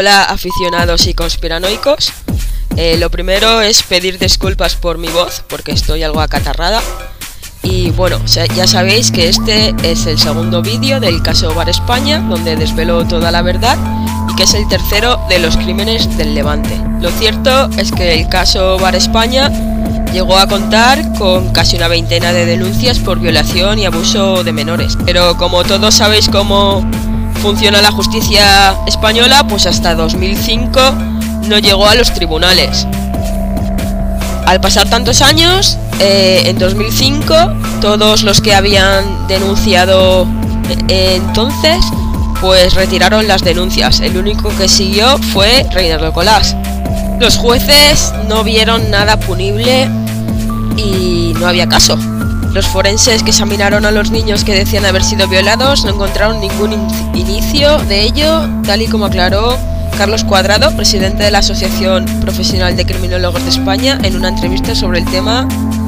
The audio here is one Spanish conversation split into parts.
Hola aficionados y conspiranoicos. Eh, lo primero es pedir disculpas por mi voz, porque estoy algo acatarrada. Y bueno, ya sabéis que este es el segundo vídeo del caso Bar España, donde desvelo toda la verdad, y que es el tercero de los crímenes del Levante. Lo cierto es que el caso Bar España llegó a contar con casi una veintena de denuncias por violación y abuso de menores. Pero como todos sabéis cómo funciona la justicia española, pues hasta 2005 no llegó a los tribunales. Al pasar tantos años, eh, en 2005, todos los que habían denunciado eh, entonces, pues retiraron las denuncias. El único que siguió fue Reinaldo Colás. Los jueces no vieron nada punible y no había caso. Los forenses que examinaron a los niños que decían haber sido violados no encontraron ningún inicio de ello, tal y como aclaró Carlos Cuadrado, presidente de la Asociación Profesional de Criminólogos de España, en una entrevista sobre el tema.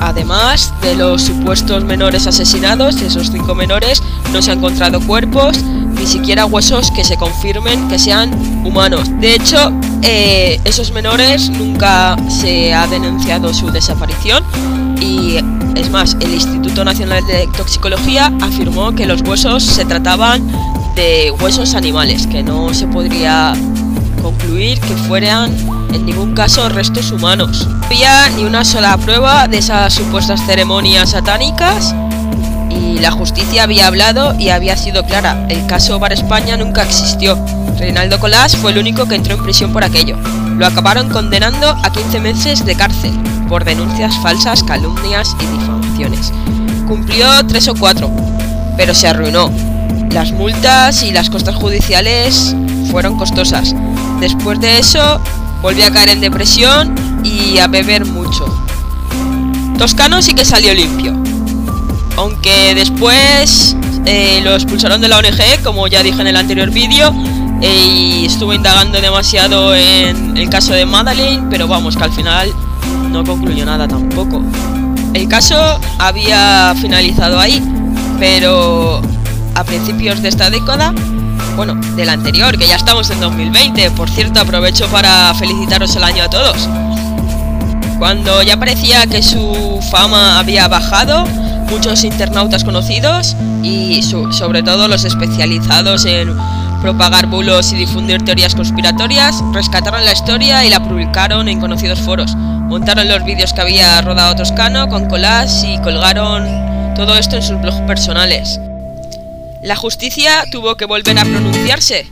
Además de los supuestos menores asesinados, esos cinco menores no se han encontrado cuerpos, ni siquiera huesos que se confirmen que sean humanos. De hecho, eh, esos menores nunca se ha denunciado su desaparición y es más, el Instituto Nacional de Toxicología afirmó que los huesos se trataban de huesos animales, que no se podría concluir que fueran en ningún caso restos humanos. No había ni una sola prueba de esas supuestas ceremonias satánicas y la justicia había hablado y había sido clara. El caso Bar España nunca existió. Reinaldo Colás fue el único que entró en prisión por aquello. Lo acabaron condenando a 15 meses de cárcel por denuncias falsas, calumnias y difamaciones. Cumplió tres o cuatro, pero se arruinó. Las multas y las costas judiciales fueron costosas. Después de eso, volvió a caer en depresión y a beber mucho. Toscano sí que salió limpio. Aunque después eh, lo expulsaron de la ONG, como ya dije en el anterior vídeo, y estuve indagando demasiado en el caso de Madeline, pero vamos, que al final no concluyó nada tampoco. El caso había finalizado ahí, pero a principios de esta década bueno, del anterior, que ya estamos en 2020. Por cierto, aprovecho para felicitaros el año a todos. Cuando ya parecía que su fama había bajado, muchos internautas conocidos y sobre todo los especializados en propagar bulos y difundir teorías conspiratorias, rescataron la historia y la publicaron en conocidos foros. Montaron los vídeos que había rodado Toscano con collage y colgaron todo esto en sus blogs personales. La justicia tuvo que volver a pronunciarse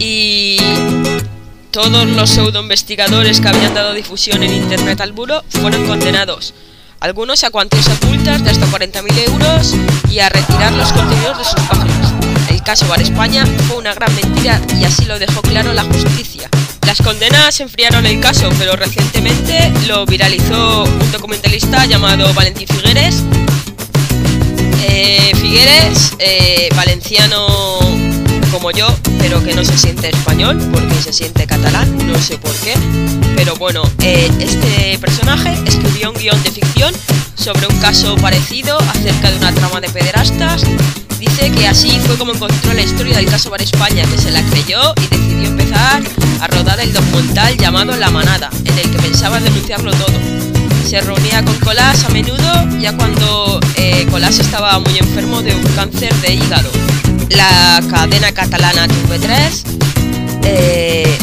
y todos los pseudo investigadores que habían dado difusión en internet al buro fueron condenados. Algunos a cuantías ocultas de hasta 40.000 euros y a retirar los contenidos de sus páginas. Caso Bar España fue una gran mentira y así lo dejó claro la justicia. Las condenas enfriaron el caso, pero recientemente lo viralizó un documentalista llamado Valentín Figueres eh, Figueres, eh, valenciano como yo, pero que no se siente español porque se siente catalán, no sé por qué. Pero bueno, eh, este personaje escribió un guion de ficción sobre un caso parecido acerca de una trama de pederastas. Dice que así fue como encontró la historia del caso Bar España, que se la creyó y decidió empezar a rodar el documental llamado La Manada, en el que pensaba denunciarlo todo se reunía con Colás a menudo, ya cuando eh, Colás estaba muy enfermo de un cáncer de hígado. La cadena catalana TV3 eh,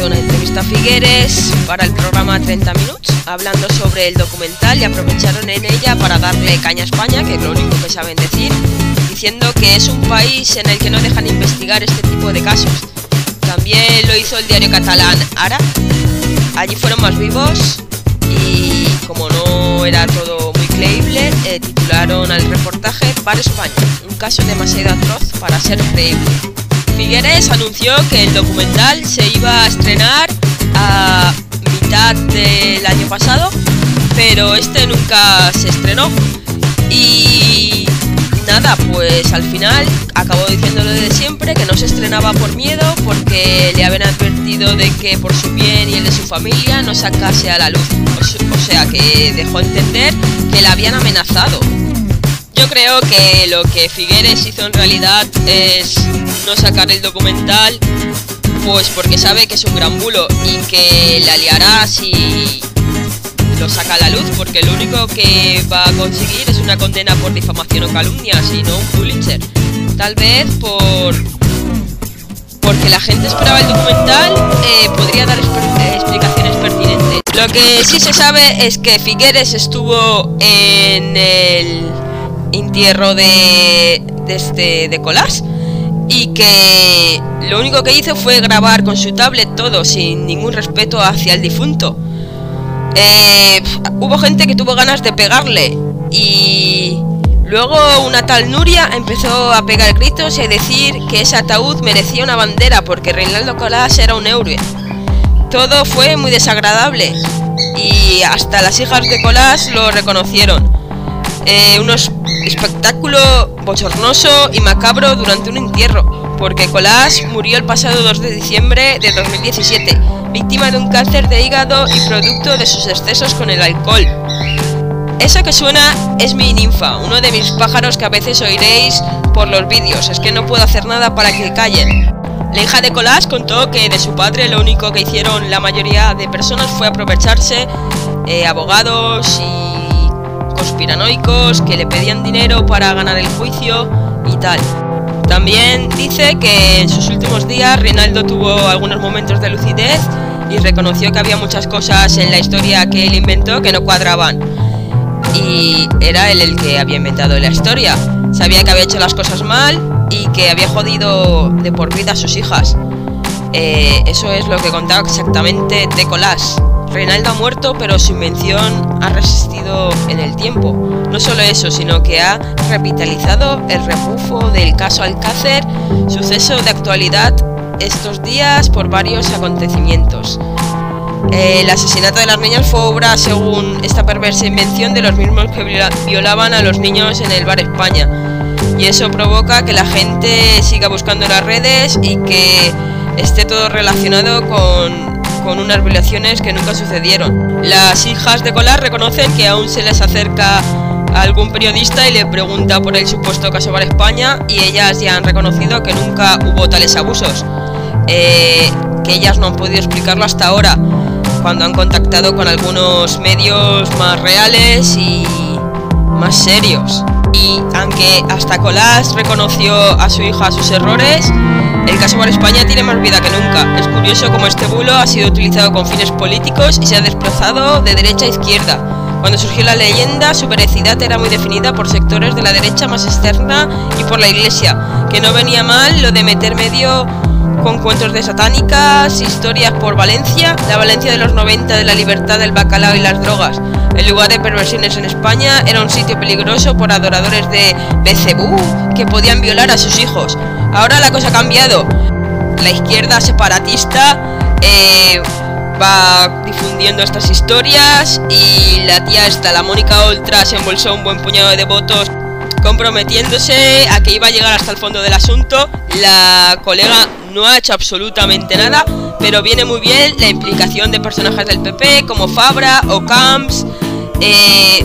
hizo una entrevista a Figueres para el programa 30 Minutos, hablando sobre el documental y aprovecharon en ella para darle caña a España, que es lo único que saben decir, diciendo que es un país en el que no dejan investigar este tipo de casos. También lo hizo el diario catalán Ara. Allí fueron más vivos y como no era todo muy creíble, eh, titularon al reportaje Para España, un caso demasiado atroz para ser creíble. Figueres anunció que el documental se iba a estrenar a mitad del año pasado, pero este nunca se estrenó. Y nada, pues al final acabó diciéndolo de siempre, que no se estrenaba por miedo, porque le habían advertido de que por su bien y el de su familia no sacase a la luz. O sea, que dejó entender que la habían amenazado. Yo creo que lo que Figueres hizo en realidad es no sacar el documental Pues porque sabe que es un gran bulo y que la liará si lo saca a la luz, porque lo único que va a conseguir es una condena por difamación o calumnia, y no un Pulitzer. Tal vez por porque la gente esperaba el documental, eh, podría dar eh, explicaciones pertinentes. Lo que sí se sabe es que Figueres estuvo en el entierro de, de, este, de Colás y que lo único que hizo fue grabar con su tablet todo sin ningún respeto hacia el difunto. Eh, hubo gente que tuvo ganas de pegarle y luego una tal Nuria empezó a pegar gritos y a decir que ese ataúd merecía una bandera porque Reinaldo Colás era un héroe. Todo fue muy desagradable y hasta las hijas de Colás lo reconocieron. Eh, un espectáculo bochornoso y macabro durante un entierro, porque Colás murió el pasado 2 de diciembre de 2017, víctima de un cáncer de hígado y producto de sus excesos con el alcohol. Eso que suena es mi ninfa, uno de mis pájaros que a veces oiréis por los vídeos, es que no puedo hacer nada para que callen. La hija de Colás contó que de su padre lo único que hicieron la mayoría de personas fue aprovecharse, eh, abogados y conspiranoicos que le pedían dinero para ganar el juicio y tal. También dice que en sus últimos días Reinaldo tuvo algunos momentos de lucidez y reconoció que había muchas cosas en la historia que él inventó que no cuadraban. Y era él el que había inventado la historia. Sabía que había hecho las cosas mal y que había jodido de por vida a sus hijas. Eh, eso es lo que contaba exactamente de Colás. Reinaldo ha muerto, pero su invención ha resistido en el tiempo. No solo eso, sino que ha revitalizado el rebufo del caso Alcácer, suceso de actualidad estos días por varios acontecimientos. El asesinato de las niñas fue obra, según esta perversa invención, de los mismos que violaban a los niños en el bar España. Y eso provoca que la gente siga buscando las redes y que esté todo relacionado con con unas violaciones que nunca sucedieron. Las hijas de Colar reconocen que aún se les acerca a algún periodista y le pregunta por el supuesto caso Bar España y ellas ya han reconocido que nunca hubo tales abusos, eh, que ellas no han podido explicarlo hasta ahora, cuando han contactado con algunos medios más reales y más serios. Y aunque hasta Colás reconoció a su hija sus errores, el caso Bar España tiene más vida que nunca. Es curioso cómo este bulo ha sido utilizado con fines políticos y se ha desplazado de derecha a izquierda. Cuando surgió la leyenda, su veracidad era muy definida por sectores de la derecha más externa y por la iglesia, que no venía mal lo de meter medio con cuentos de satánicas, historias por Valencia, la Valencia de los 90 de la libertad del bacalao y las drogas. El lugar de perversiones en España era un sitio peligroso por adoradores de Becebú que podían violar a sus hijos. Ahora la cosa ha cambiado. La izquierda separatista eh, va difundiendo estas historias y la tía esta, la Mónica Oltra, se embolsó un buen puñado de votos comprometiéndose a que iba a llegar hasta el fondo del asunto. La colega no ha hecho absolutamente nada, pero viene muy bien la implicación de personajes del PP como Fabra o Camps. Eh,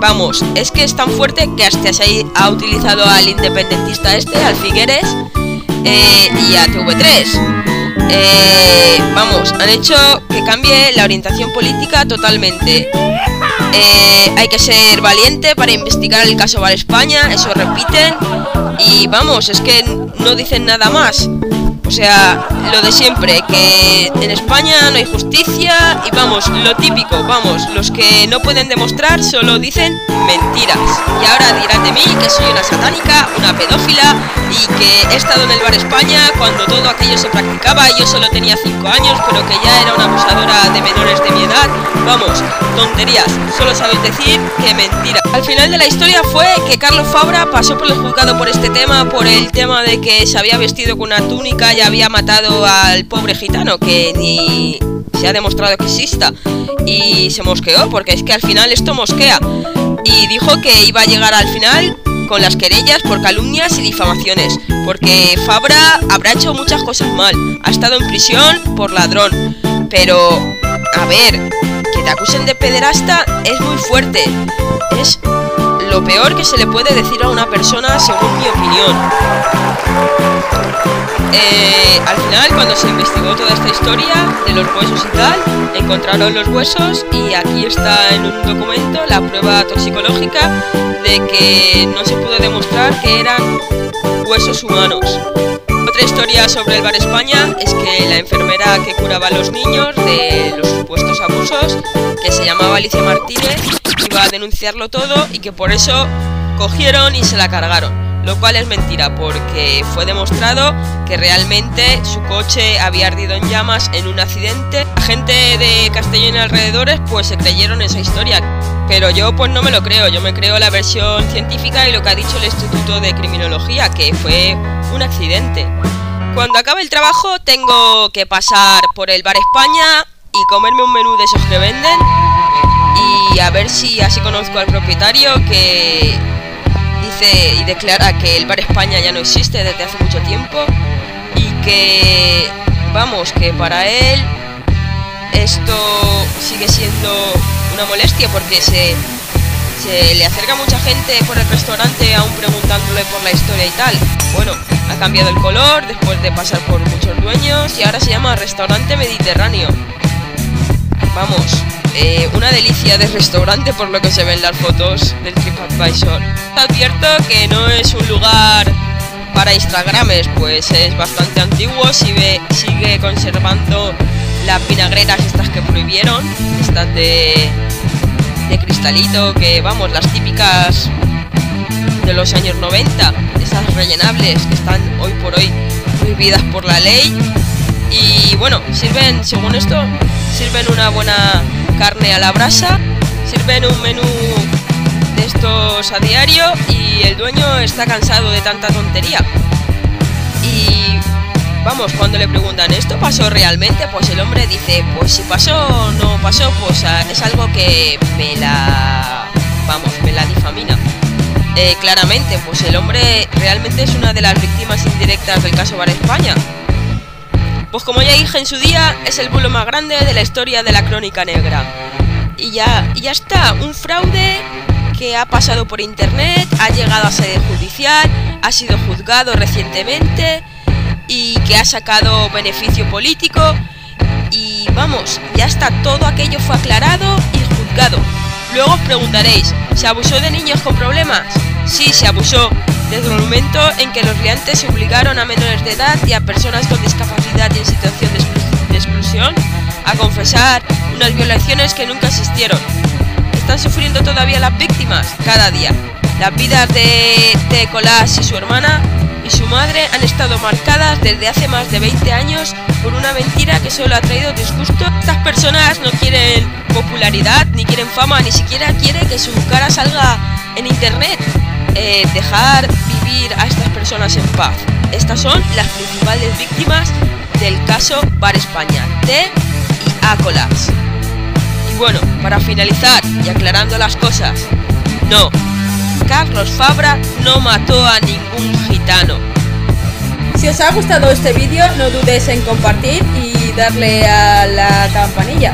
vamos, es que es tan fuerte que hasta se ha utilizado al independentista este, al Figueres, eh, y a TV3. Eh, vamos, han hecho que cambie la orientación política totalmente. hay que ser valiente para investigar el caso Val España, eso repiten. Y vamos, es que no dicen nada más. O sea, lo de siempre, que en España no hay justicia y vamos, lo típico, vamos, los que no pueden demostrar solo dicen mentiras. Y ahora dirán de mí que soy una satánica, una pedófila y que he estado en el bar España cuando todo aquello se practicaba y yo solo tenía 5 años, pero que ya era una abusadora de menores de mi edad. Vamos, tonterías, solo sabéis decir que mentira. Al final de la historia fue que Carlos Fabra pasó por el juzgado por este tema, por el tema de que se había vestido con una túnica y había matado al pobre gitano, que ni se ha demostrado que exista. Y se mosqueó, porque es que al final esto mosquea. Y dijo que iba a llegar al final con las querellas por calumnias y difamaciones, porque Fabra habrá hecho muchas cosas mal, ha estado en prisión por ladrón, pero, a ver, que te acusen de pederasta es muy fuerte, es lo peor que se le puede decir a una persona según mi opinión. Eh, al final, cuando se investigó toda esta historia de los huesos y tal, encontraron los huesos y aquí está en un documento la prueba toxicológica de que no se pudo demostrar que eran huesos humanos. Otra historia sobre el Bar España es que la enfermera que curaba a los niños de los supuestos abusos, que se llamaba Alicia Martínez, iba a denunciarlo todo y que por eso cogieron y se la cargaron lo cual es mentira porque fue demostrado que realmente su coche había ardido en llamas en un accidente. La gente de Castellón y alrededores pues se creyeron esa historia, pero yo pues no me lo creo, yo me creo la versión científica y lo que ha dicho el Instituto de Criminología, que fue un accidente. Cuando acabe el trabajo tengo que pasar por el Bar España comerme un menú de esos que venden y a ver si así conozco al propietario que y declara que el Bar España ya no existe desde hace mucho tiempo y que, vamos, que para él esto sigue siendo una molestia porque se, se le acerca mucha gente por el restaurante aún preguntándole por la historia y tal. Bueno, ha cambiado el color después de pasar por muchos dueños y ahora se llama Restaurante Mediterráneo. Vamos, eh, una delicia de restaurante por lo que se ven las fotos del TripAdvisor. Advierto que no es un lugar para Instagrames, pues es bastante antiguo, sigue, sigue conservando las vinagreras estas que prohibieron, estas de, de cristalito, que vamos, las típicas de los años 90, esas rellenables que están hoy por hoy prohibidas por la ley. Y bueno, sirven, según esto, sirven una buena carne a la brasa, sirven un menú de estos a diario y el dueño está cansado de tanta tontería. Y vamos, cuando le preguntan, ¿esto pasó realmente? Pues el hombre dice, pues si pasó o no pasó, pues ah, es algo que me la... vamos, me la difamina. Eh, claramente, pues el hombre realmente es una de las víctimas indirectas del caso Bar España. Pues como ya dije en su día, es el bulo más grande de la historia de la crónica negra. Y ya, ya está, un fraude que ha pasado por internet, ha llegado a sede judicial, ha sido juzgado recientemente y que ha sacado beneficio político. Y vamos, ya está, todo aquello fue aclarado y juzgado. Luego os preguntaréis, ¿se abusó de niños con problemas? Sí, se abusó, desde el momento en que los liantes se obligaron a menores de edad y a personas con discapacidad y en situación de, exclusión a confesar unas violaciones que nunca existieron. ¿Están sufriendo todavía las víctimas? Cada día. Las vidas de, de y su hermana y su madre han estado marcadas desde hace más de 20 años por una mentira que solo ha traído disgusto. Estas personas no quieren popularidad, ni quieren fama, ni siquiera quieren que su cara salga en internet. Eh, dejar vivir a estas personas en paz. Estas son las principales víctimas del caso Bar España, T y Acolas. Y bueno, para finalizar y aclarando las cosas, no, Carlos Fabra no mató a ningún gitano. Si os ha gustado este vídeo, no dudéis en compartir y darle a la campanilla.